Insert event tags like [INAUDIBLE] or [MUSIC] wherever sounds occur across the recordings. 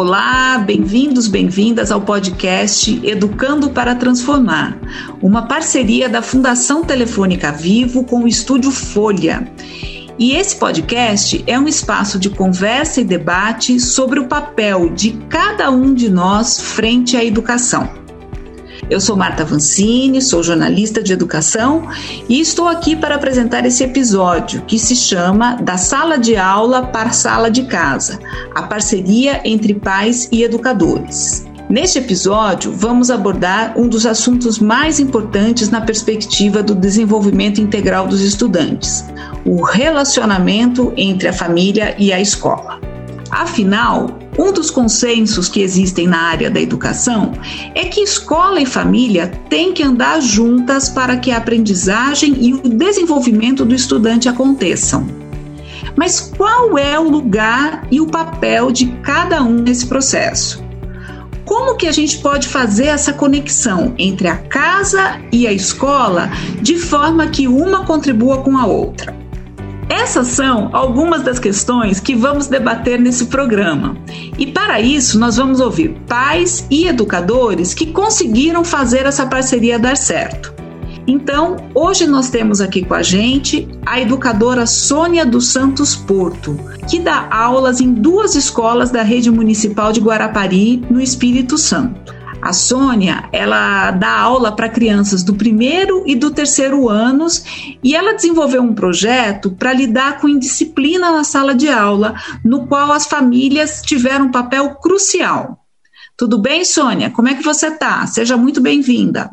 Olá, bem-vindos, bem-vindas ao podcast Educando para Transformar, uma parceria da Fundação Telefônica Vivo com o Estúdio Folha. E esse podcast é um espaço de conversa e debate sobre o papel de cada um de nós frente à educação. Eu sou Marta Vancini, sou jornalista de educação e estou aqui para apresentar esse episódio que se chama Da Sala de Aula para Sala de Casa a parceria entre pais e educadores. Neste episódio, vamos abordar um dos assuntos mais importantes na perspectiva do desenvolvimento integral dos estudantes: o relacionamento entre a família e a escola. Afinal, um dos consensos que existem na área da educação é que escola e família têm que andar juntas para que a aprendizagem e o desenvolvimento do estudante aconteçam. Mas qual é o lugar e o papel de cada um nesse processo? Como que a gente pode fazer essa conexão entre a casa e a escola de forma que uma contribua com a outra? Essas são algumas das questões que vamos debater nesse programa. E para isso, nós vamos ouvir pais e educadores que conseguiram fazer essa parceria dar certo. Então, hoje nós temos aqui com a gente a educadora Sônia dos Santos Porto, que dá aulas em duas escolas da rede municipal de Guarapari, no Espírito Santo. A Sônia, ela dá aula para crianças do primeiro e do terceiro anos e ela desenvolveu um projeto para lidar com indisciplina na sala de aula, no qual as famílias tiveram um papel crucial. Tudo bem, Sônia? Como é que você está? Seja muito bem-vinda.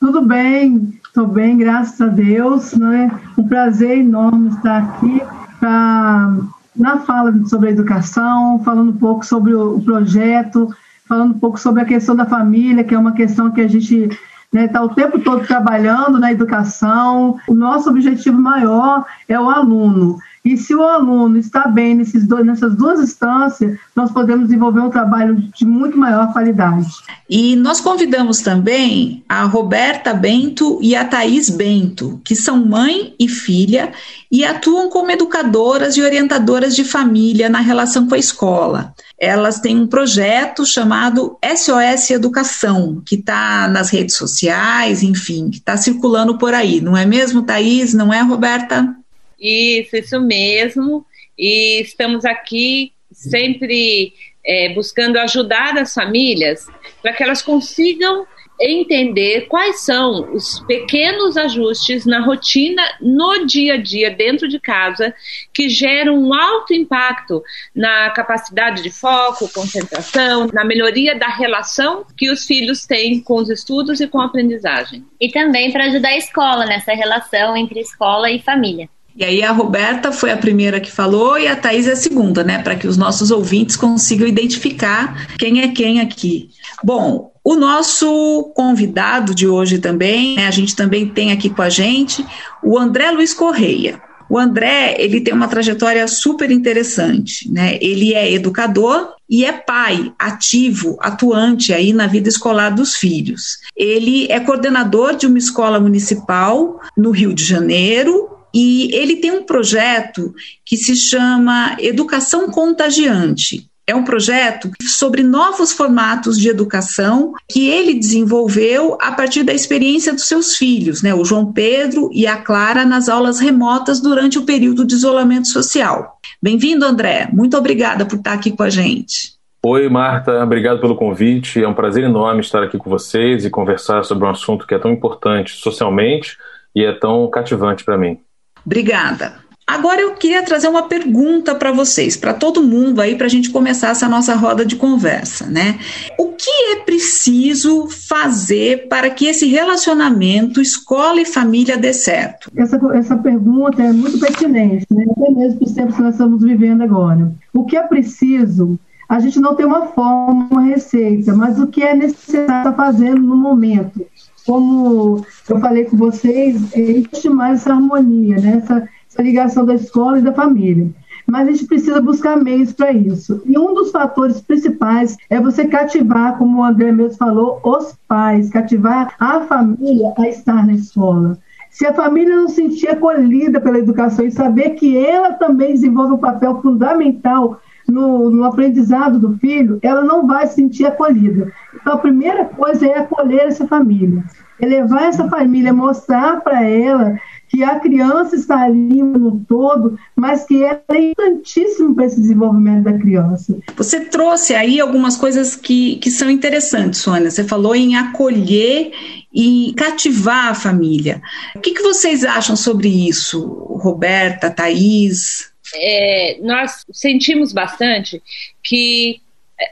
Tudo bem, estou bem, graças a Deus. Né? Um prazer enorme estar aqui pra, na fala sobre a educação, falando um pouco sobre o projeto, falando um pouco sobre a questão da família, que é uma questão que a gente está né, tá o tempo todo trabalhando na educação. O nosso objetivo maior é o aluno. E se o aluno está bem nesses dois, nessas duas instâncias, nós podemos desenvolver um trabalho de muito maior qualidade. E nós convidamos também a Roberta Bento e a Thaís Bento, que são mãe e filha e atuam como educadoras e orientadoras de família na relação com a escola. Elas têm um projeto chamado SOS Educação, que está nas redes sociais, enfim, que está circulando por aí, não é mesmo, Thaís? Não é, Roberta? Isso, isso mesmo. E estamos aqui sempre é, buscando ajudar as famílias para que elas consigam entender quais são os pequenos ajustes na rotina, no dia a dia, dentro de casa, que geram um alto impacto na capacidade de foco, concentração, na melhoria da relação que os filhos têm com os estudos e com a aprendizagem. E também para ajudar a escola nessa relação entre escola e família. E aí a Roberta foi a primeira que falou e a Thais é a segunda, né? Para que os nossos ouvintes consigam identificar quem é quem aqui. Bom, o nosso convidado de hoje também, né, a gente também tem aqui com a gente o André Luiz Correia. O André, ele tem uma trajetória super interessante, né? Ele é educador e é pai ativo, atuante aí na vida escolar dos filhos. Ele é coordenador de uma escola municipal no Rio de Janeiro e ele tem um projeto que se chama Educação Contagiante. É um projeto sobre novos formatos de educação que ele desenvolveu a partir da experiência dos seus filhos, né, o João Pedro e a Clara, nas aulas remotas durante o período de isolamento social. Bem-vindo, André. Muito obrigada por estar aqui com a gente. Oi, Marta. Obrigado pelo convite. É um prazer enorme estar aqui com vocês e conversar sobre um assunto que é tão importante socialmente e é tão cativante para mim. Obrigada. Agora eu queria trazer uma pergunta para vocês, para todo mundo aí, para a gente começar essa nossa roda de conversa, né? O que é preciso fazer para que esse relacionamento escola e família dê certo? Essa, essa pergunta é muito pertinente, né? Até mesmo para os tempos que nós estamos vivendo agora. O que é preciso? A gente não tem uma forma, uma receita, mas o que é necessário fazendo no momento como eu falei com vocês, existe mais essa harmonia, né? essa, essa ligação da escola e da família. Mas a gente precisa buscar meios para isso. E um dos fatores principais é você cativar, como o André mesmo falou, os pais, cativar a família a estar na escola. Se a família não se sentir acolhida pela educação e saber que ela também desenvolve um papel fundamental no, no aprendizado do filho, ela não vai se sentir acolhida. Então, a primeira coisa é acolher essa família. É levar essa família, mostrar para ela que a criança está ali no todo, mas que é importantíssimo para esse desenvolvimento da criança. Você trouxe aí algumas coisas que, que são interessantes, Sônia. Você falou em acolher e cativar a família. O que, que vocês acham sobre isso, Roberta, Thaís? É, nós sentimos bastante que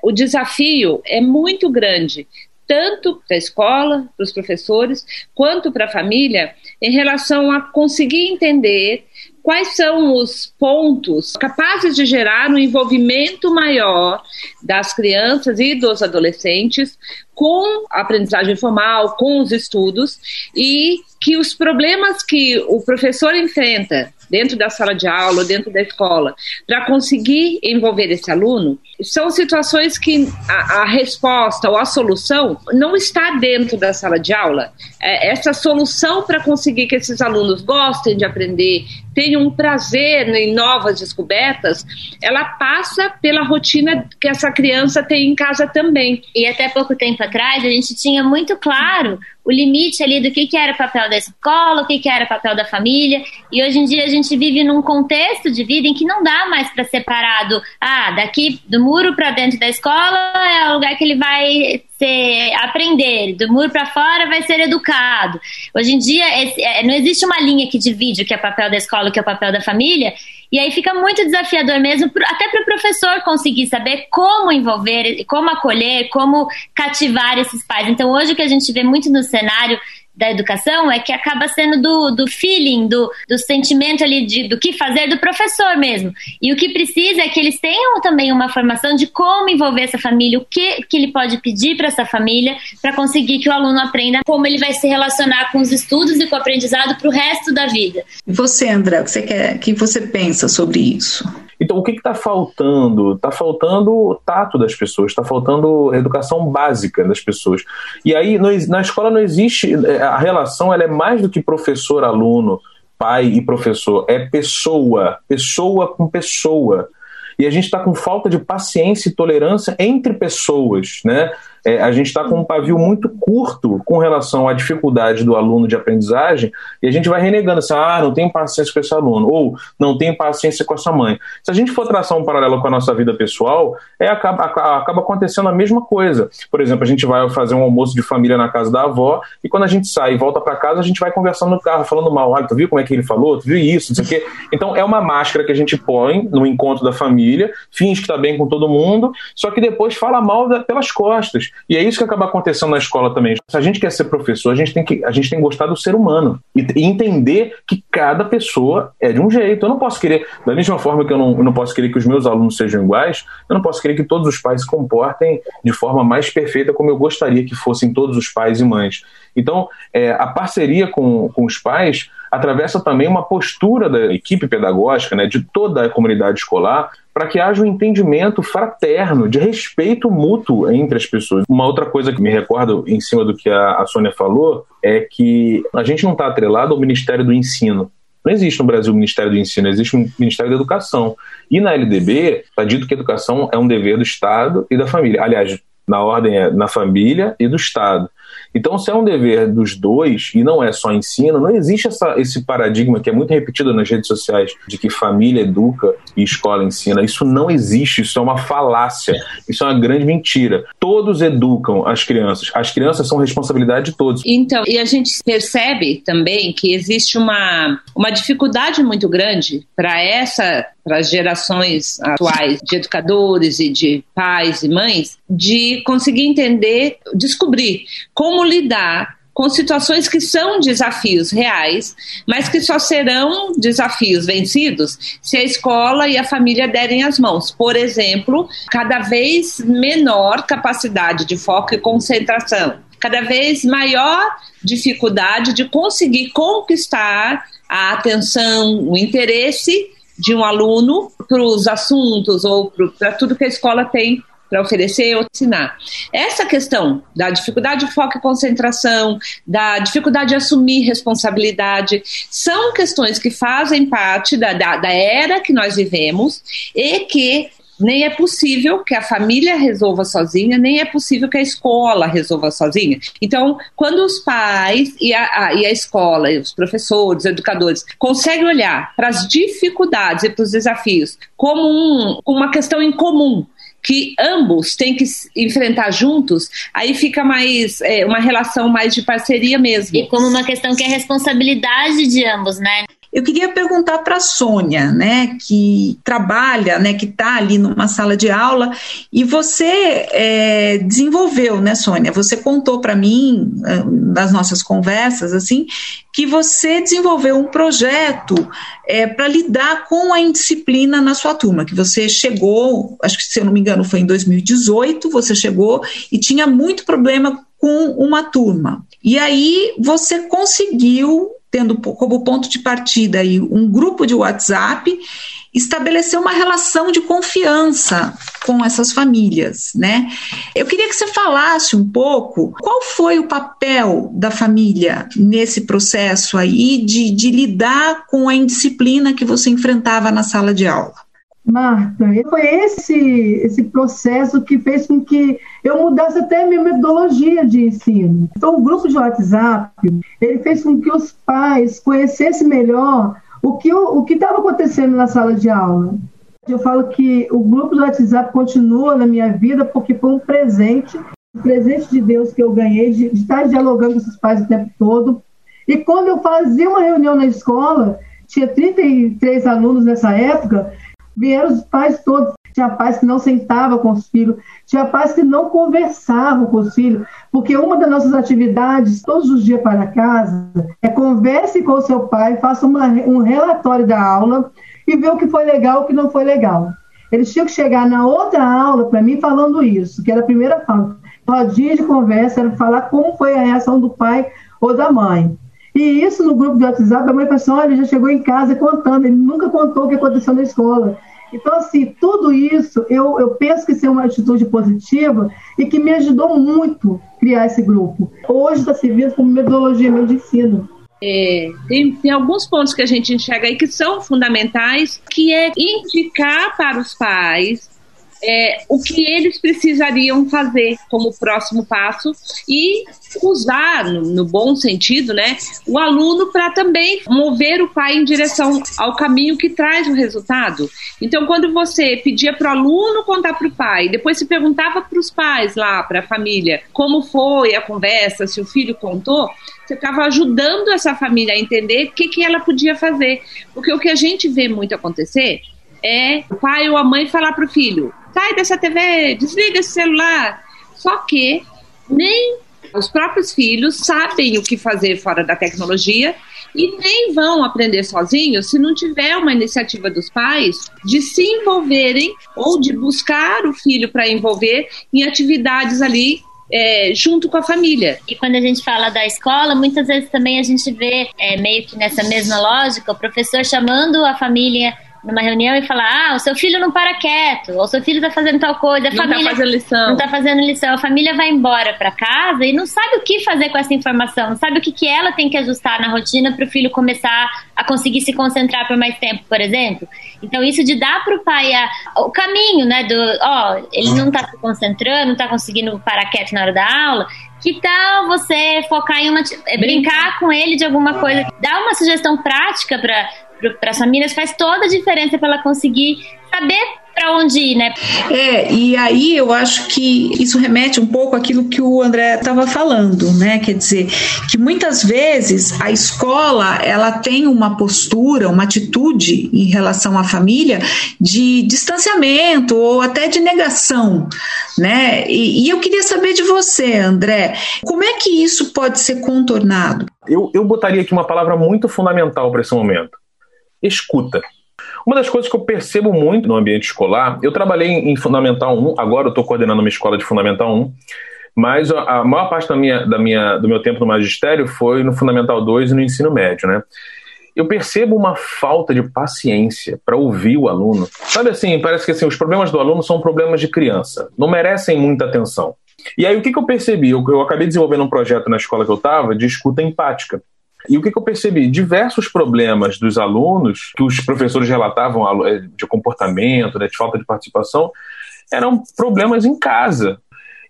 o desafio é muito grande tanto para a escola, para os professores, quanto para a família, em relação a conseguir entender quais são os pontos capazes de gerar um envolvimento maior das crianças e dos adolescentes com a aprendizagem formal, com os estudos e que os problemas que o professor enfrenta dentro da sala de aula, dentro da escola, para conseguir envolver esse aluno, são situações que a, a, resposta ou a solução não está dentro da sala de aula. É, essa solução para conseguir que esses alunos gostem de aprender, tenham um prazer em novas descobertas, ela passa pela rotina que essa criança tem em casa também. E até pouco tempo atrás, a gente tinha muito claro o limite ali do que, que era papel da escola, o que, que era papel da família. E hoje em dia a gente vive num contexto de vida em que não dá mais para separado, ah, daqui do muro para dentro da escola é o lugar que ele vai ser aprender, do muro para fora vai ser educado. Hoje em dia esse, é, não existe uma linha que divide o que é papel da escola o que é papel da família. E aí fica muito desafiador mesmo, até para o professor conseguir saber como envolver, como acolher, como cativar esses pais. Então, hoje o que a gente vê muito no cenário da educação é que acaba sendo do, do feeling, do, do sentimento ali de, do que fazer do professor mesmo. E o que precisa é que eles tenham também uma formação de como envolver essa família, o que, que ele pode pedir para essa família para conseguir que o aluno aprenda como ele vai se relacionar com os estudos e com o aprendizado para o resto da vida. E você, André, o que você, quer, que você pensa sobre isso? Então, o que está faltando? Está faltando o tato das pessoas, está faltando educação básica das pessoas. E aí, na escola não existe. A relação ela é mais do que professor-aluno, pai e professor. É pessoa, pessoa com pessoa. E a gente está com falta de paciência e tolerância entre pessoas, né? É, a gente está com um pavio muito curto com relação à dificuldade do aluno de aprendizagem e a gente vai renegando assim, ah, não tenho paciência com esse aluno, ou não tenho paciência com essa mãe. Se a gente for traçar um paralelo com a nossa vida pessoal, é, acaba, acaba acontecendo a mesma coisa. Por exemplo, a gente vai fazer um almoço de família na casa da avó e quando a gente sai e volta para casa, a gente vai conversando no carro, falando mal, ah, tu viu como é que ele falou? Tu viu isso? Não sei o quê. Então é uma máscara que a gente põe no encontro da família, finge que está bem com todo mundo, só que depois fala mal da, pelas costas. E é isso que acaba acontecendo na escola também. Se a gente quer ser professor, a gente tem que, a gente tem que gostar do ser humano e, e entender que cada pessoa é de um jeito. Eu não posso querer, da mesma forma que eu não, eu não posso querer que os meus alunos sejam iguais, eu não posso querer que todos os pais se comportem de forma mais perfeita como eu gostaria que fossem todos os pais e mães. Então, é, a parceria com, com os pais atravessa também uma postura da equipe pedagógica, né, de toda a comunidade escolar, para que haja um entendimento fraterno, de respeito mútuo entre as pessoas. Uma outra coisa que me recordo em cima do que a, a Sônia falou é que a gente não está atrelado ao Ministério do Ensino. Não existe no Brasil o Ministério do Ensino, existe o Ministério da Educação. E na LDB está dito que a educação é um dever do Estado e da família. Aliás, na ordem é na família e do Estado. Então, se é um dever dos dois e não é só ensino, não existe essa, esse paradigma que é muito repetido nas redes sociais de que família educa e escola ensina. Isso não existe, isso é uma falácia, isso é uma grande mentira. Todos educam as crianças, as crianças são responsabilidade de todos. Então, e a gente percebe também que existe uma, uma dificuldade muito grande para essa para as gerações atuais de educadores e de pais e mães de conseguir entender, descobrir como lidar com situações que são desafios reais, mas que só serão desafios vencidos se a escola e a família derem as mãos. Por exemplo, cada vez menor capacidade de foco e concentração, cada vez maior dificuldade de conseguir conquistar a atenção, o interesse de um aluno para os assuntos ou para tudo que a escola tem para oferecer ou ensinar. Essa questão da dificuldade de foco e concentração, da dificuldade de assumir responsabilidade, são questões que fazem parte da, da, da era que nós vivemos e que nem é possível que a família resolva sozinha, nem é possível que a escola resolva sozinha. Então, quando os pais e a, a, e a escola, e os professores, os educadores, conseguem olhar para as dificuldades e para os desafios como um, uma questão em comum, que ambos têm que enfrentar juntos, aí fica mais é, uma relação mais de parceria mesmo. E como uma questão que é responsabilidade de ambos, né? Eu queria perguntar para a Sônia, né, que trabalha, né, que está ali numa sala de aula, e você é, desenvolveu, né, Sônia? Você contou para mim, nas nossas conversas, assim, que você desenvolveu um projeto é, para lidar com a indisciplina na sua turma, que você chegou, acho que se eu não me engano foi em 2018, você chegou e tinha muito problema com uma turma. E aí você conseguiu tendo como ponto de partida aí um grupo de WhatsApp, estabelecer uma relação de confiança com essas famílias, né? Eu queria que você falasse um pouco qual foi o papel da família nesse processo aí de, de lidar com a indisciplina que você enfrentava na sala de aula. Marta, foi esse, esse processo que fez com que eu mudasse até a minha metodologia de ensino. Então, o grupo de WhatsApp, ele fez com que os pais conhecessem melhor o que o que estava acontecendo na sala de aula. Eu falo que o grupo de WhatsApp continua na minha vida porque foi um presente, um presente de Deus que eu ganhei de, de estar dialogando com esses pais o tempo todo. E quando eu fazia uma reunião na escola, tinha 33 alunos nessa época, Vieram os pais todos. Tinha pais que não sentavam com os filhos, tinha pais que não conversavam com os filhos, porque uma das nossas atividades, todos os dias para casa, é converse com o seu pai, faça uma, um relatório da aula e ver o que foi legal o que não foi legal. Eles tinham que chegar na outra aula para mim falando isso, que era a primeira fala. Rodinha de conversa era falar como foi a reação do pai ou da mãe. E isso no grupo de WhatsApp, a mãe falou assim, olha, já chegou em casa contando, ele nunca contou o que aconteceu na escola. Então, assim, tudo isso eu, eu penso que é uma atitude positiva e que me ajudou muito criar esse grupo. Hoje está servindo como metodologia meu de ensino. É, tem, tem alguns pontos que a gente enxerga aí que são fundamentais, que é indicar para os pais é, o que eles precisariam fazer como próximo passo e usar, no, no bom sentido, né, o aluno para também mover o pai em direção ao caminho que traz o resultado. Então, quando você pedia para o aluno contar para o pai, depois se perguntava para os pais lá, para a família, como foi a conversa, se o filho contou, você estava ajudando essa família a entender o que, que ela podia fazer. Porque o que a gente vê muito acontecer é o pai ou a mãe falar para o filho: sai dessa TV, desliga esse celular. Só que nem os próprios filhos sabem o que fazer fora da tecnologia e nem vão aprender sozinhos se não tiver uma iniciativa dos pais de se envolverem ou de buscar o filho para envolver em atividades ali é, junto com a família. E quando a gente fala da escola, muitas vezes também a gente vê, é, meio que nessa mesma lógica, o professor chamando a família numa reunião e falar: ah, o seu filho não para quieto, ou o seu filho está fazendo tal coisa, a não tá família tá fazendo lição. não está fazendo lição, a família vai embora para casa e não sabe o que fazer com essa informação, não sabe o que, que ela tem que ajustar na rotina para o filho começar a conseguir se concentrar por mais tempo, por exemplo. Então, isso de dar para o pai a, o caminho, né, do, ó, ele não está se concentrando, não está conseguindo parar quieto na hora da aula, que tal você focar em uma. Brincar com ele de alguma coisa? Dar uma sugestão prática para para as famílias faz toda a diferença para ela conseguir saber para onde ir, né? É, e aí eu acho que isso remete um pouco àquilo que o André estava falando, né? Quer dizer, que muitas vezes a escola ela tem uma postura, uma atitude em relação à família de distanciamento ou até de negação, né? E, e eu queria saber de você, André, como é que isso pode ser contornado? Eu, eu botaria aqui uma palavra muito fundamental para esse momento escuta. Uma das coisas que eu percebo muito no ambiente escolar, eu trabalhei em Fundamental 1, agora eu estou coordenando uma escola de Fundamental 1, mas a maior parte da minha, da minha, do meu tempo no magistério foi no Fundamental 2 e no ensino médio, né? Eu percebo uma falta de paciência para ouvir o aluno. Sabe assim, parece que assim, os problemas do aluno são problemas de criança, não merecem muita atenção. E aí o que, que eu percebi? Eu, eu acabei desenvolvendo um projeto na escola que eu estava de escuta empática. E o que, que eu percebi? Diversos problemas dos alunos, que os professores relatavam eh, de comportamento, né, de falta de participação, eram problemas em casa.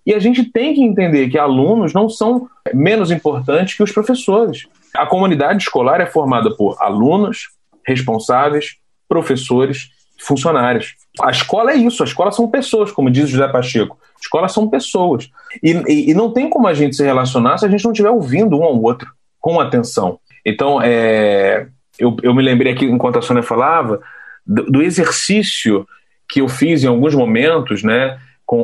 E a gente tem que entender que alunos não são menos importantes que os professores. A comunidade escolar é formada por alunos, responsáveis, professores, funcionários. A escola é isso, a escola são pessoas, como diz José Pacheco. A escola são pessoas. E, e, e não tem como a gente se relacionar se a gente não estiver ouvindo um ao outro com atenção. Então, é, eu, eu me lembrei aqui, enquanto a Sônia falava, do, do exercício que eu fiz em alguns momentos, né?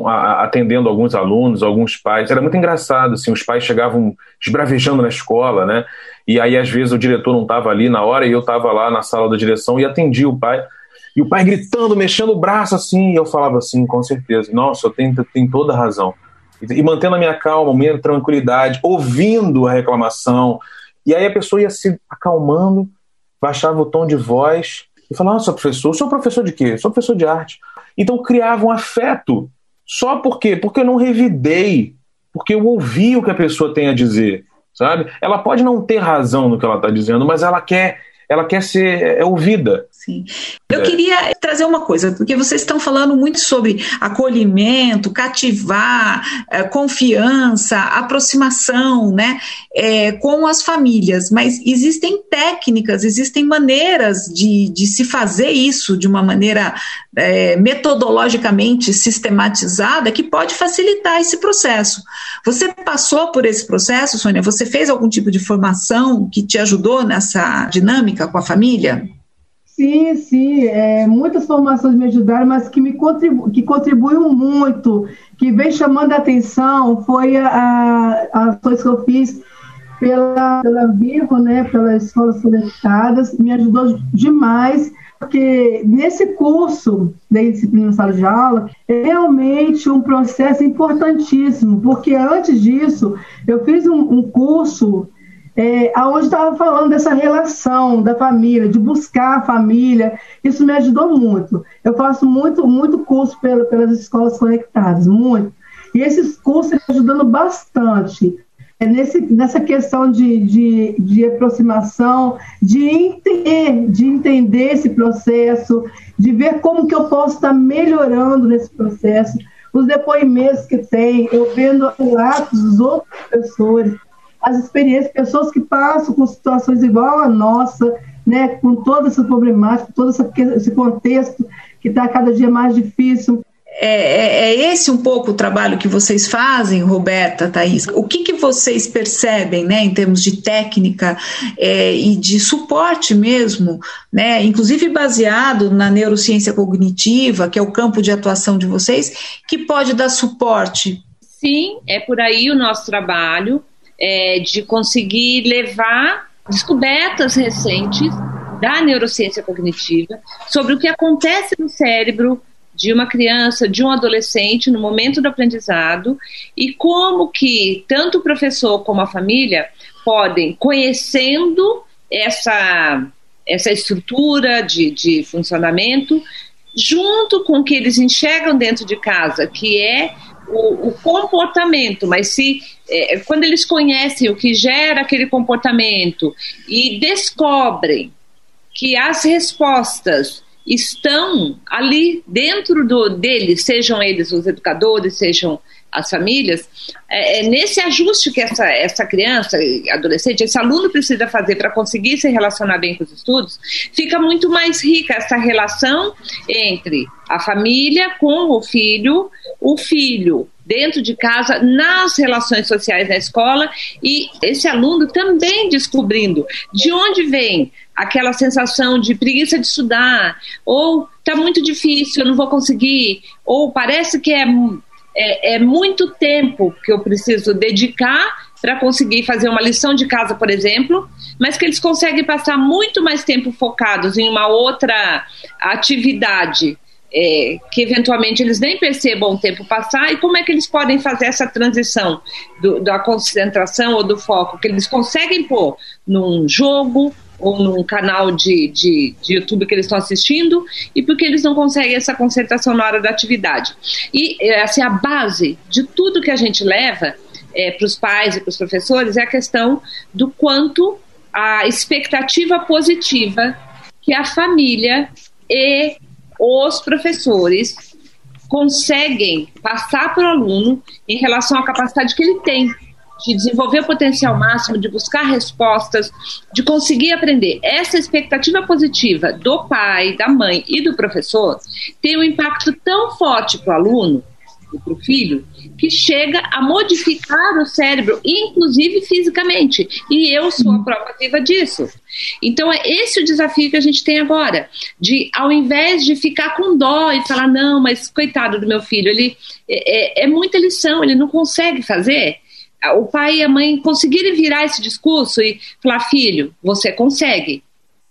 A, atendendo alguns alunos, alguns pais. Era muito engraçado, assim, os pais chegavam esbravejando na escola, né? E aí, às vezes, o diretor não estava ali na hora e eu estava lá na sala da direção e atendia o pai. E o pai gritando, mexendo o braço assim, e eu falava assim, com certeza, nossa, tenho, tenho toda razão. E, mantendo a minha calma, a minha tranquilidade, ouvindo a reclamação. E aí a pessoa ia se acalmando, baixava o tom de voz e falava, nossa, professor, sou professor de quê? Sou professor de arte. Então criava um afeto. Só por quê? Porque eu não revidei, porque eu ouvi o que a pessoa tem a dizer, sabe? Ela pode não ter razão no que ela está dizendo, mas ela quer ela quer ser é, ouvida. Sim. Eu é. queria trazer uma coisa, porque vocês estão falando muito sobre acolhimento, cativar, é, confiança, aproximação, né, é, com as famílias, mas existem técnicas, existem maneiras de, de se fazer isso de uma maneira é, metodologicamente sistematizada que pode facilitar esse processo. Você passou por esse processo, Sônia? Você fez algum tipo de formação que te ajudou nessa dinâmica com a família? Sim, sim, é, muitas formações me ajudaram, mas que me contribu que contribuiu muito, que vem chamando a atenção, foi a, a, coisas que eu fiz pela, pela Vivo, né, pelas escolas conectadas, me ajudou demais, porque nesse curso da disciplina sala de aula é realmente um processo importantíssimo, porque antes disso eu fiz um, um curso é, aonde estava falando dessa relação da família, de buscar a família, isso me ajudou muito. Eu faço muito, muito curso pela, pelas escolas conectadas, muito. E esses cursos estão ajudando bastante é nesse, nessa questão de, de, de aproximação, de entender, de entender esse processo, de ver como que eu posso estar melhorando nesse processo. Os depoimentos que tem, eu vendo relatos dos outros professores, as experiências, pessoas que passam com situações igual a nossa, né, com toda essa problemática, todo esse contexto que está cada dia mais difícil. É, é, é, esse um pouco o trabalho que vocês fazem, Roberta, Thaís? O que, que vocês percebem, né, em termos de técnica é, e de suporte mesmo, né, inclusive baseado na neurociência cognitiva, que é o campo de atuação de vocês, que pode dar suporte? Sim, é por aí o nosso trabalho é, de conseguir levar descobertas recentes da neurociência cognitiva sobre o que acontece no cérebro de uma criança, de um adolescente no momento do aprendizado e como que tanto o professor como a família podem, conhecendo essa, essa estrutura de, de funcionamento, junto com o que eles enxergam dentro de casa, que é o, o comportamento, mas se é, quando eles conhecem o que gera aquele comportamento e descobrem que as respostas estão ali dentro do, deles, sejam eles os educadores, sejam as famílias, é, é, nesse ajuste que essa, essa criança, adolescente, esse aluno precisa fazer para conseguir se relacionar bem com os estudos, fica muito mais rica essa relação entre a família com o filho, o filho dentro de casa, nas relações sociais na escola e esse aluno também descobrindo de onde vem aquela sensação de preguiça de estudar, ou está muito difícil, eu não vou conseguir, ou parece que é, é, é muito tempo que eu preciso dedicar para conseguir fazer uma lição de casa, por exemplo, mas que eles conseguem passar muito mais tempo focados em uma outra atividade é, que eventualmente eles nem percebam o tempo passar e como é que eles podem fazer essa transição do, da concentração ou do foco que eles conseguem pôr num jogo ou num canal de, de, de YouTube que eles estão assistindo e porque eles não conseguem essa concentração na hora da atividade. E é, assim, a base de tudo que a gente leva é, para os pais e para os professores é a questão do quanto a expectativa positiva que a família e os professores conseguem passar para o aluno em relação à capacidade que ele tem de desenvolver o potencial máximo, de buscar respostas, de conseguir aprender. Essa expectativa positiva do pai, da mãe e do professor tem um impacto tão forte para o aluno para o filho que chega a modificar o cérebro, inclusive fisicamente. E eu sou a prova viva disso. Então é esse o desafio que a gente tem agora, de ao invés de ficar com dó e falar não, mas coitado do meu filho, ele é, é, é muita lição, ele não consegue fazer o pai e a mãe conseguirem virar esse discurso e falar: filho, você consegue.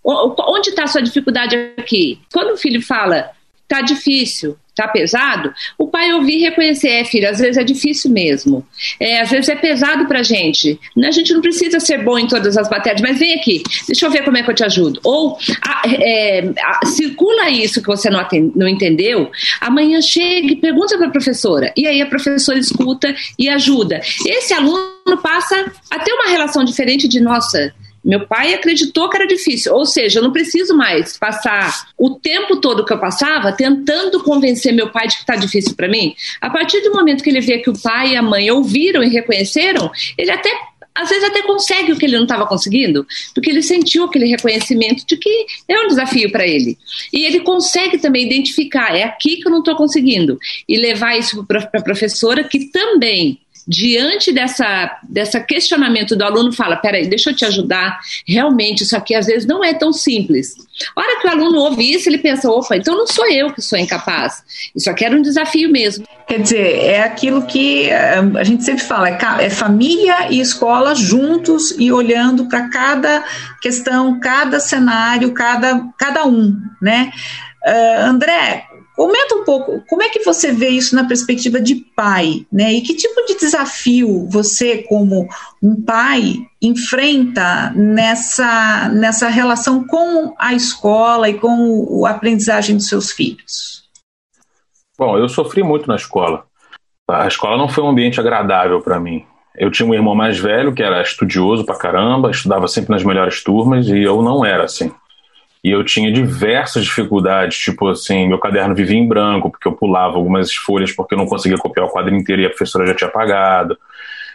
Onde está a sua dificuldade aqui? Quando o filho fala, tá difícil, tá pesado, o pai ouvir e reconhecer, é filho, às vezes é difícil mesmo, é, às vezes é pesado pra gente, a gente não precisa ser bom em todas as matérias, mas vem aqui, deixa eu ver como é que eu te ajudo, ou a, é, a, circula isso que você não, atende, não entendeu, amanhã chega e pergunta pra professora, e aí a professora escuta e ajuda, esse aluno passa a ter uma relação diferente de, nossa, meu pai acreditou que era difícil, ou seja, eu não preciso mais passar o tempo todo que eu passava tentando convencer meu pai de que está difícil para mim. A partir do momento que ele vê que o pai e a mãe ouviram e reconheceram, ele até às vezes até consegue o que ele não estava conseguindo, porque ele sentiu aquele reconhecimento de que é um desafio para ele. E ele consegue também identificar, é aqui que eu não estou conseguindo, e levar isso para a professora, que também diante dessa, dessa questionamento do aluno, fala: peraí, deixa eu te ajudar. Realmente, isso aqui às vezes não é tão simples. A hora que o aluno ouve isso, ele pensa: opa, então não sou eu que sou incapaz. Isso aqui era um desafio mesmo. Quer dizer, é aquilo que eh, a gente sempre fala: é, é família e escola juntos e olhando para cada questão, cada cenário, cada, cada um, né? Uh, André, Comenta um pouco, como é que você vê isso na perspectiva de pai, né? E que tipo de desafio você, como um pai, enfrenta nessa, nessa relação com a escola e com a aprendizagem dos seus filhos? Bom, eu sofri muito na escola. A escola não foi um ambiente agradável para mim. Eu tinha um irmão mais velho que era estudioso pra caramba, estudava sempre nas melhores turmas e eu não era assim. E eu tinha diversas dificuldades, tipo assim, meu caderno vivia em branco, porque eu pulava algumas folhas porque eu não conseguia copiar o quadro inteiro e a professora já tinha apagado.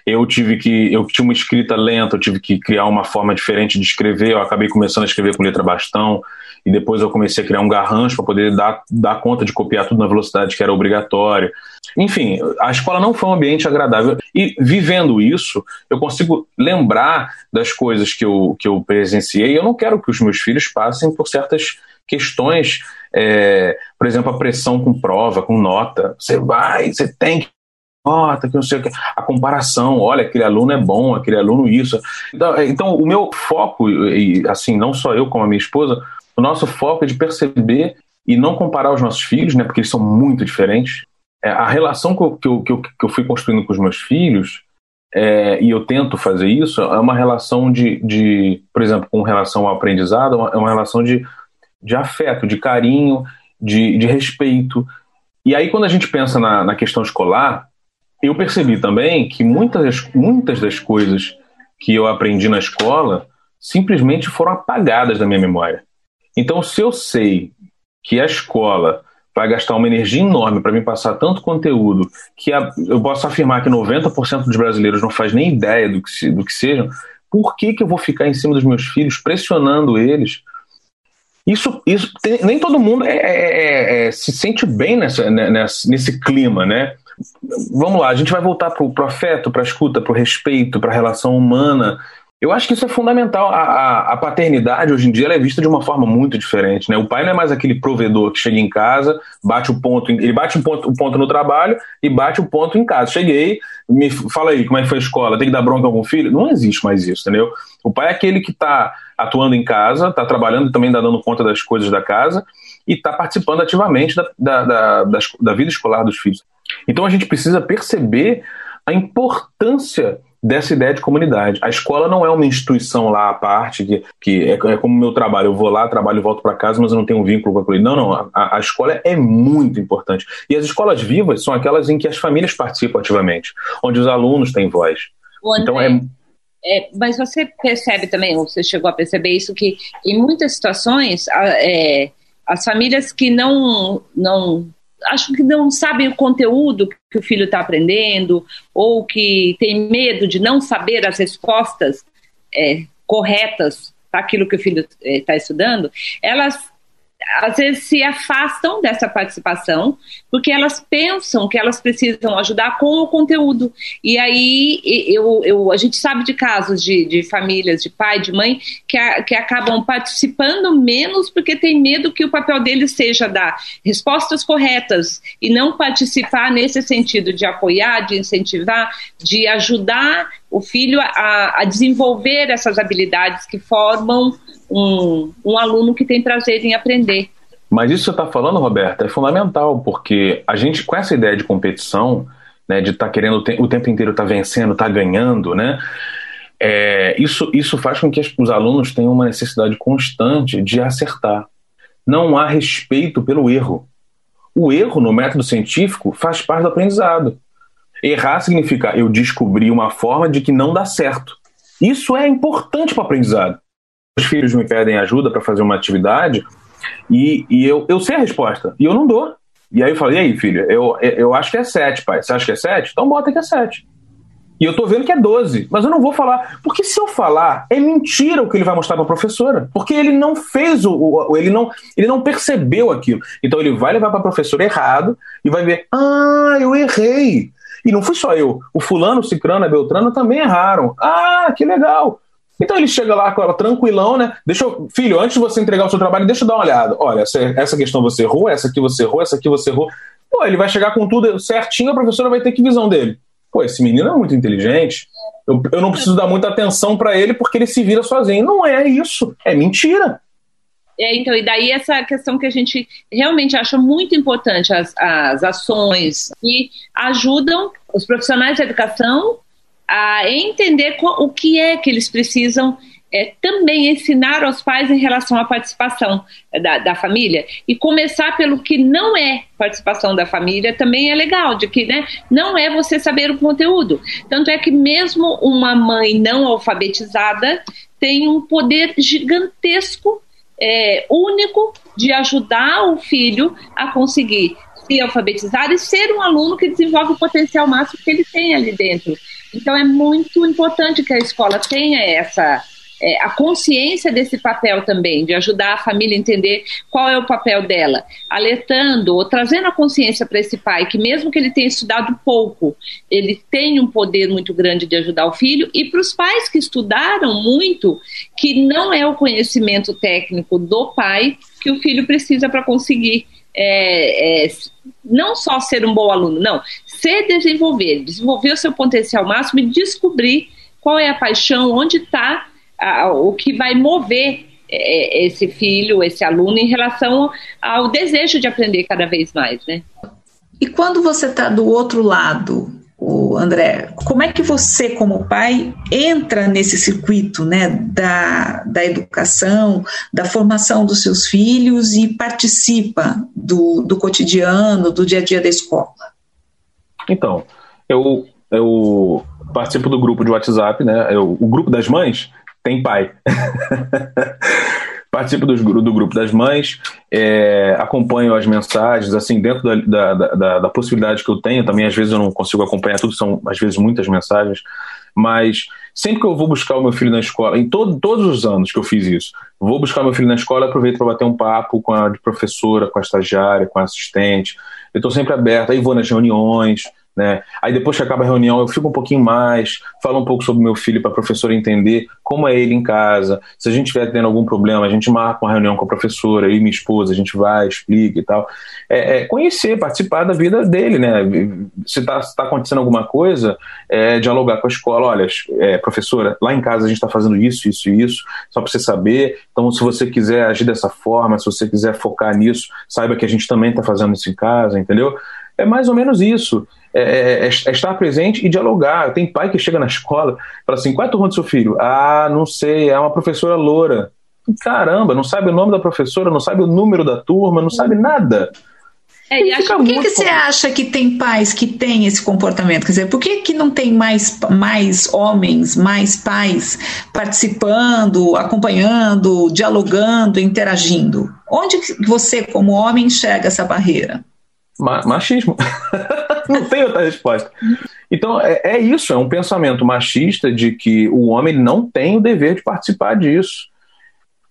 Eu tive que, eu tinha uma escrita lenta, eu tive que criar uma forma diferente de escrever, eu acabei começando a escrever com letra bastão, e depois eu comecei a criar um garrancho para poder dar, dar conta de copiar tudo na velocidade que era obrigatória. Enfim, a escola não foi um ambiente agradável. E vivendo isso, eu consigo lembrar das coisas que eu, que eu presenciei. Eu não quero que os meus filhos passem por certas questões, é, por exemplo, a pressão com prova, com nota. Você vai, você tem que nota, que não sei o que. A comparação, olha, aquele aluno é bom, aquele aluno isso. Então, é, então, o meu foco, e assim, não só eu como a minha esposa, o nosso foco é de perceber e não comparar os nossos filhos, né, porque eles são muito diferentes. É, a relação que eu, que, eu, que eu fui construindo com os meus filhos, é, e eu tento fazer isso, é uma relação de, de, por exemplo, com relação ao aprendizado, é uma relação de, de afeto, de carinho, de, de respeito. E aí, quando a gente pensa na, na questão escolar, eu percebi também que muitas, muitas das coisas que eu aprendi na escola simplesmente foram apagadas da minha memória. Então, se eu sei que a escola vai gastar uma energia enorme para me passar tanto conteúdo que a, eu posso afirmar que 90% dos brasileiros não faz nem ideia do que, do que sejam, por que, que eu vou ficar em cima dos meus filhos pressionando eles? Isso, isso tem, nem todo mundo é, é, é, é se sente bem nessa, né, nessa, nesse clima, né? Vamos lá, a gente vai voltar para o afeto, para a escuta, para o respeito, para a relação humana. Eu acho que isso é fundamental. A, a, a, paternidade hoje em dia é vista de uma forma muito diferente. Né? O pai não é mais aquele provedor que chega em casa, bate o ponto, ele bate o ponto, o ponto no trabalho e bate o ponto em casa. Cheguei, me fala aí como é que foi a escola, tem que dar bronca a algum filho? Não existe mais isso, entendeu? O pai é aquele que está atuando em casa, está trabalhando e também está dando conta das coisas da casa e está participando ativamente da, da, da, da vida escolar dos filhos. Então a gente precisa perceber a importância dessa ideia de comunidade. A escola não é uma instituição lá à parte, que, que é, é como o meu trabalho. Eu vou lá, trabalho e volto para casa, mas eu não tenho um vínculo com aquilo. Não, não. A, a, escola é muito importante. E as escolas vivas são aquelas em que as famílias participam ativamente, onde os alunos têm voz. André, então é. É, mas você percebe também, ou você chegou a perceber isso, que em muitas situações é, as famílias que não, não acho que não sabem o conteúdo que o filho está aprendendo, ou que tem medo de não saber as respostas é, corretas para aquilo que o filho está é, estudando, elas às vezes se afastam dessa participação porque elas pensam que elas precisam ajudar com o conteúdo. E aí eu, eu, a gente sabe de casos de, de famílias, de pai, de mãe, que, a, que acabam participando menos porque tem medo que o papel deles seja dar respostas corretas e não participar nesse sentido de apoiar, de incentivar, de ajudar o filho a, a desenvolver essas habilidades que formam um, um aluno que tem prazer em aprender. Mas isso que você está falando, Roberta, é fundamental, porque a gente, com essa ideia de competição, né, de estar tá querendo o tempo inteiro estar tá vencendo, estar tá ganhando, né, é, isso, isso faz com que os alunos tenham uma necessidade constante de acertar. Não há respeito pelo erro. O erro no método científico faz parte do aprendizado. Errar significa eu descobrir uma forma de que não dá certo. Isso é importante para o aprendizado os filhos me pedem ajuda para fazer uma atividade e, e eu, eu sei a resposta e eu não dou. E aí eu falei, e aí, filho, eu, eu acho que é 7, pai. Você acha que é 7? Então bota que é 7. E eu tô vendo que é 12, mas eu não vou falar. Porque se eu falar, é mentira o que ele vai mostrar para a professora. Porque ele não fez o, o, ele não ele não percebeu aquilo. Então ele vai levar para a professora errado e vai ver: "Ah, eu errei". E não fui só eu. O fulano, o cicrano, a beltrana também erraram. Ah, que legal. Então ele chega lá com ela tranquilão, né? Deixa eu, filho, antes de você entregar o seu trabalho, deixa eu dar uma olhada. Olha, essa questão você errou, essa aqui você errou, essa aqui você errou. Pô, ele vai chegar com tudo certinho, a professora vai ter que visão dele. Pô, esse menino é muito inteligente. Eu, eu não preciso dar muita atenção para ele porque ele se vira sozinho. Não é isso. É mentira. É, então, e daí essa questão que a gente realmente acha muito importante, as, as ações que ajudam os profissionais de educação a entender o que é que eles precisam é, também ensinar aos pais em relação à participação da, da, família e começar pelo que não é participação da família também é legal, de que né, não é você saber o conteúdo. Tanto é que mesmo uma mãe não alfabetizada tem um poder gigantesco, é, único, de ajudar o filho a conseguir se alfabetizar e ser um aluno que desenvolve o potencial máximo que ele tem ali dentro. Então é muito importante que a escola tenha essa é, a consciência desse papel também, de ajudar a família a entender qual é o papel dela, alertando ou trazendo a consciência para esse pai que, mesmo que ele tenha estudado pouco, ele tem um poder muito grande de ajudar o filho, e para os pais que estudaram muito, que não é o conhecimento técnico do pai que o filho precisa para conseguir é, é, não só ser um bom aluno, não, se desenvolver, desenvolver o seu potencial máximo e descobrir qual é a paixão, onde está o que vai mover é, é, esse filho, esse aluno, em relação ao desejo de aprender cada vez mais, né? E quando você está do outro lado, o André, como é que você, como pai, entra nesse circuito né, da, da educação, da formação dos seus filhos e participa do, do cotidiano, do dia a dia da escola? Então, eu, eu participo do grupo de WhatsApp, né? Eu, o grupo das mães tem pai. [LAUGHS] participo do, do grupo das mães, é, acompanho as mensagens, assim, dentro da, da, da, da, possibilidade que eu tenho, também às vezes eu não consigo acompanhar tudo, são às vezes muitas mensagens, mas sempre que eu vou buscar o meu filho na escola, em todo, todos os anos que eu fiz isso, vou buscar meu filho na escola, aproveito para bater um papo com a professora, com a estagiária, com a assistente, eu estou sempre aberto, aí vou nas reuniões, né? Aí depois que acaba a reunião, eu fico um pouquinho mais, falo um pouco sobre meu filho para a professora entender como é ele em casa. Se a gente estiver tendo algum problema, a gente marca uma reunião com a professora, e minha esposa, a gente vai, explica e tal. É, é conhecer, participar da vida dele, né? Se está tá acontecendo alguma coisa, é, dialogar com a escola. Olha, é, professora, lá em casa a gente está fazendo isso, isso e isso, só para você saber. Então, se você quiser agir dessa forma, se você quiser focar nisso, saiba que a gente também está fazendo isso em casa, entendeu? É mais ou menos isso. É, é, é, é, estar presente e dialogar. Tem pai que chega na escola e fala assim: qual é a turma do seu filho? Ah, não sei, é uma professora loura. Caramba, não sabe o nome da professora, não sabe o número da turma, não sabe nada. É, por que, que você acha que tem pais que têm esse comportamento? Quer dizer, por que, que não tem mais, mais homens, mais pais participando, acompanhando, dialogando, interagindo? Onde você, como homem, enxerga essa barreira? Ma machismo. [LAUGHS] não tem outra resposta. Então, é, é, isso, é um pensamento machista de que o homem não tem o dever de participar disso.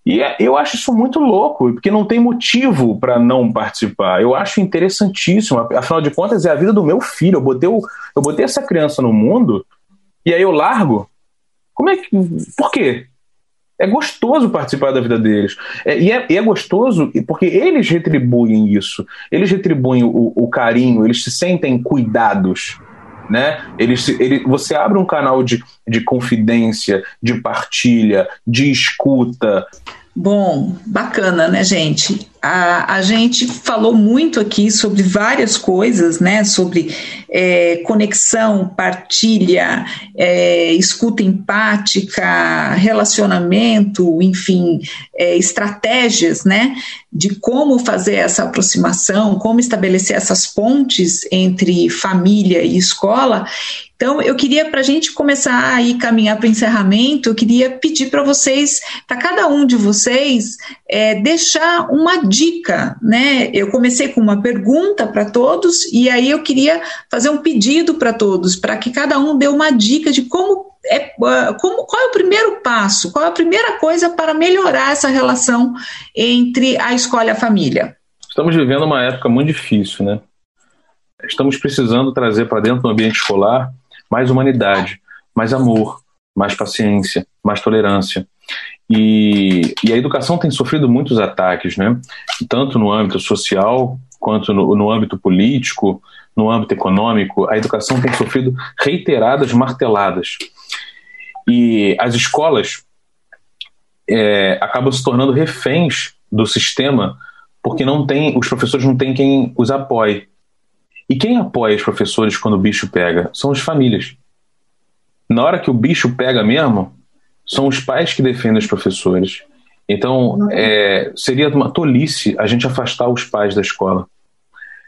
E é, eu acho isso muito louco, porque não tem motivo para não participar. Eu acho interessantíssimo. Afinal de contas, é a vida do meu filho. Eu botei, o, eu botei essa criança no mundo e aí eu largo. Como é que. Por quê? É gostoso participar da vida deles. É, e, é, e, é, gostoso porque eles retribuem isso. Eles retribuem o, o carinho, eles se sentem cuidados né? Ele, ele, você abre um canal de, de confidência, de partilha, de escuta. Bom, bacana, né, gente? A, a gente falou muito aqui sobre várias coisas, né? Sobre é, conexão, partilha, é, escuta empática, relacionamento, enfim, é, estratégias, né? De como fazer essa aproximação, como estabelecer essas pontes entre família e escola. Então, eu queria, para a gente começar a caminhar para o encerramento, eu queria pedir para vocês, para cada um de vocês, é, deixar uma dica, né? Eu comecei com uma pergunta para todos, e aí eu queria fazer um pedido para todos, para que cada um dê uma dica de como é, como, qual é o primeiro passo, qual é a primeira coisa para melhorar essa relação entre a escola e a família? Estamos vivendo uma época muito difícil, né? Estamos precisando trazer para dentro do ambiente escolar mais humanidade, mais amor, mais paciência, mais tolerância. E, e a educação tem sofrido muitos ataques, né? tanto no âmbito social quanto no, no âmbito político, no âmbito econômico. A educação tem sofrido reiteradas marteladas. E as escolas é, acabam se tornando reféns do sistema porque não tem, os professores não têm quem os apoie. E quem apoia os professores quando o bicho pega? São as famílias. Na hora que o bicho pega mesmo, são os pais que defendem os professores. Então, é, seria uma tolice a gente afastar os pais da escola.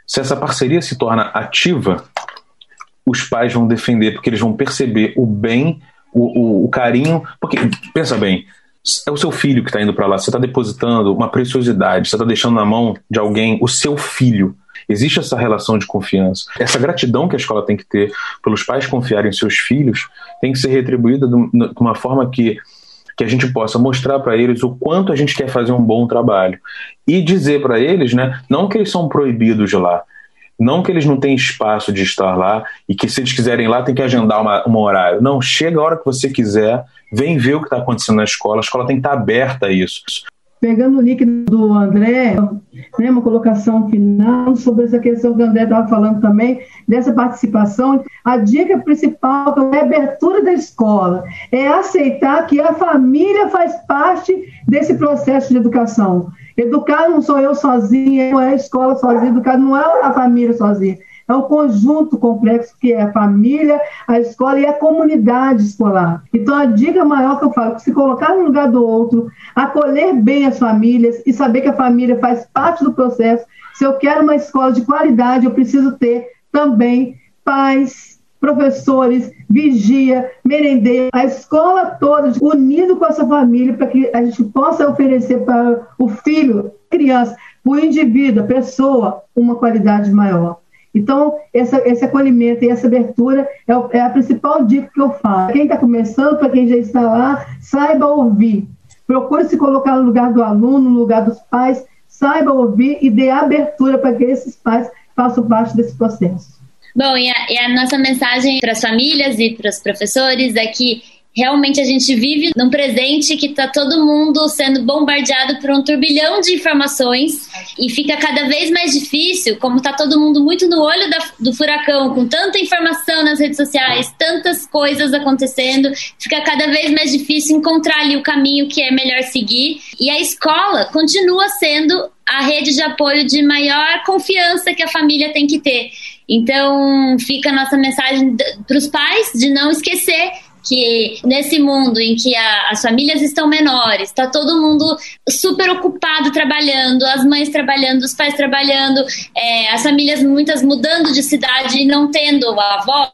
Se essa parceria se torna ativa, os pais vão defender, porque eles vão perceber o bem, o, o, o carinho. Porque, pensa bem, é o seu filho que está indo para lá, você está depositando uma preciosidade, você está deixando na mão de alguém o seu filho. Existe essa relação de confiança. Essa gratidão que a escola tem que ter pelos pais confiarem em seus filhos tem que ser retribuída de uma forma que que a gente possa mostrar para eles o quanto a gente quer fazer um bom trabalho e dizer para eles, né, não que eles são proibidos de lá, não que eles não têm espaço de estar lá e que se eles quiserem ir lá tem que agendar uma, um horário. Não, chega a hora que você quiser, vem ver o que está acontecendo na escola. A escola tem que estar tá aberta a isso. Pegando o link do André, né, uma colocação final sobre essa questão que o André estava falando também, dessa participação. A dica principal é a abertura da escola, é aceitar que a família faz parte desse processo de educação. Educar não sou eu sozinha, não é a escola sozinha, educar não é a família sozinha é um conjunto complexo que é a família, a escola e a comunidade escolar. Então, a dica maior que eu falo, se colocar no lugar do outro, acolher bem as famílias e saber que a família faz parte do processo. Se eu quero uma escola de qualidade, eu preciso ter também pais, professores, vigia, merendeiro, a escola toda unido com essa família para que a gente possa oferecer para o filho, criança, o indivíduo, a pessoa, uma qualidade maior. Então, essa, esse acolhimento e essa abertura é, é a principal dica que eu falo. Quem está começando, para quem já está lá, saiba ouvir. Procure se colocar no lugar do aluno, no lugar dos pais, saiba ouvir e dê abertura para que esses pais façam parte desse processo. Bom, e a, e a nossa mensagem para as famílias e para os professores é que realmente a gente vive num presente que está todo mundo sendo bombardeado por um turbilhão de informações e fica cada vez mais difícil, como está todo mundo muito no olho da, do furacão, com tanta informação nas redes sociais, tantas coisas acontecendo, fica cada vez mais difícil encontrar ali o caminho que é melhor seguir. E a escola continua sendo a rede de apoio de maior confiança que a família tem que ter. Então, fica a nossa mensagem para os pais de não esquecer que nesse mundo em que a, as famílias estão menores, está todo mundo super ocupado trabalhando, as mães trabalhando, os pais trabalhando, é, as famílias muitas mudando de cidade e não tendo avós,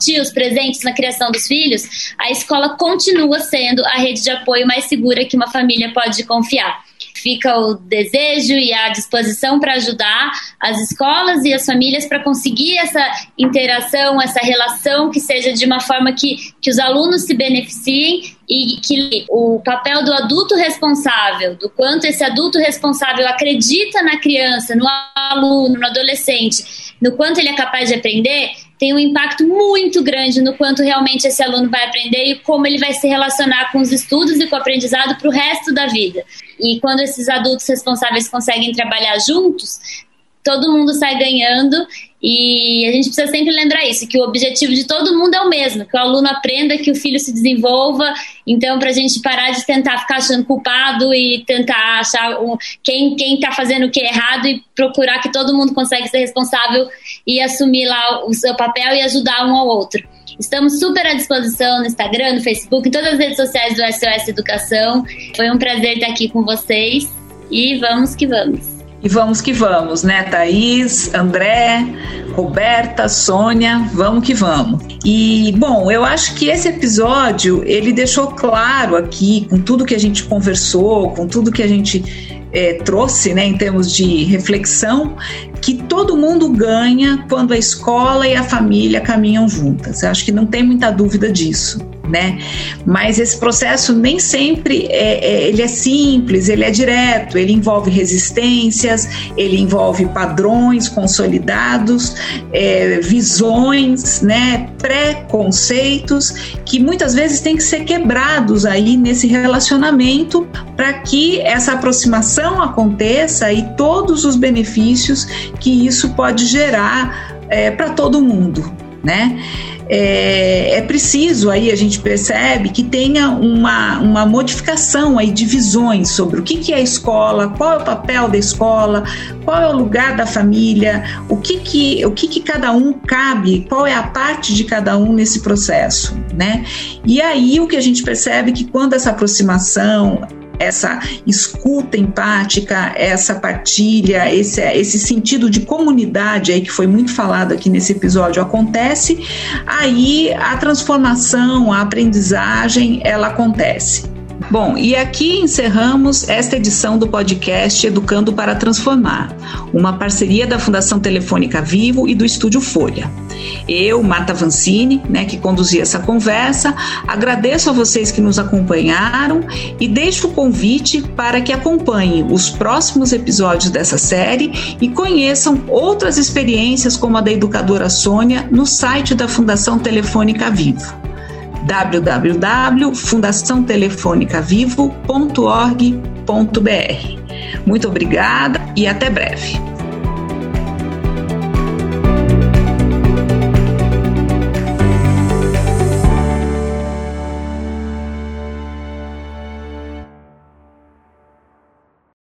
tios presentes na criação dos filhos, a escola continua sendo a rede de apoio mais segura que uma família pode confiar fica o desejo e a disposição para ajudar as escolas e as famílias para conseguir essa interação, essa relação que seja de uma forma que, que os alunos se beneficiem e que o papel do adulto responsável, do quanto esse adulto responsável acredita na criança, no aluno, no adolescente, no quanto ele é capaz de aprender, tem um impacto muito grande no quanto realmente esse aluno vai aprender e como ele vai se relacionar com os estudos e com o aprendizado para o resto da vida. E quando esses adultos responsáveis conseguem trabalhar juntos, todo mundo sai ganhando e a gente precisa sempre lembrar isso, que o objetivo de todo mundo é o mesmo, que o aluno aprenda, que o filho se desenvolva. Então, para a gente parar de tentar ficar achando culpado e tentar achar um, quem quem está fazendo o que é errado e procurar que todo mundo consegue ser responsável e assumir lá o seu papel e ajudar um ao outro. Estamos super à disposição no Instagram, no Facebook, em todas as redes sociais do SOS Educação. Foi um prazer estar aqui com vocês e vamos que vamos. E vamos que vamos, né, Thaís, André, Roberta, Sônia, vamos que vamos. E, bom, eu acho que esse episódio, ele deixou claro aqui, com tudo que a gente conversou, com tudo que a gente é, trouxe, né, em termos de reflexão, que todo mundo ganha quando a escola e a família caminham juntas. Eu acho que não tem muita dúvida disso né? Mas esse processo nem sempre é, é, ele é simples, ele é direto, ele envolve resistências, ele envolve padrões consolidados, é, visões, né? Preconceitos que muitas vezes têm que ser quebrados aí nesse relacionamento para que essa aproximação aconteça e todos os benefícios que isso pode gerar é, para todo mundo, né? é, é, preciso aí a gente percebe que tenha uma, uma modificação aí de visões sobre o que, que é a escola, qual é o papel da escola, qual é o lugar da família, o que que, o que, que cada um cabe, qual é a parte de cada um nesse processo, né? E aí o que a gente percebe é que quando essa aproximação essa escuta empática, essa partilha, esse, esse sentido de comunidade aí que foi muito falado aqui nesse episódio acontece, aí a transformação, a aprendizagem, ela acontece. Bom, e aqui encerramos esta edição do podcast Educando para Transformar, uma parceria da Fundação Telefônica Vivo e do Estúdio Folha. Eu, Marta Vancini, né, que conduzi essa conversa, agradeço a vocês que nos acompanharam e deixo o convite para que acompanhem os próximos episódios dessa série e conheçam outras experiências como a da educadora Sônia no site da Fundação Telefônica Vivo www.fundaçãotelefonicavivo.org.br. Muito obrigada e até breve.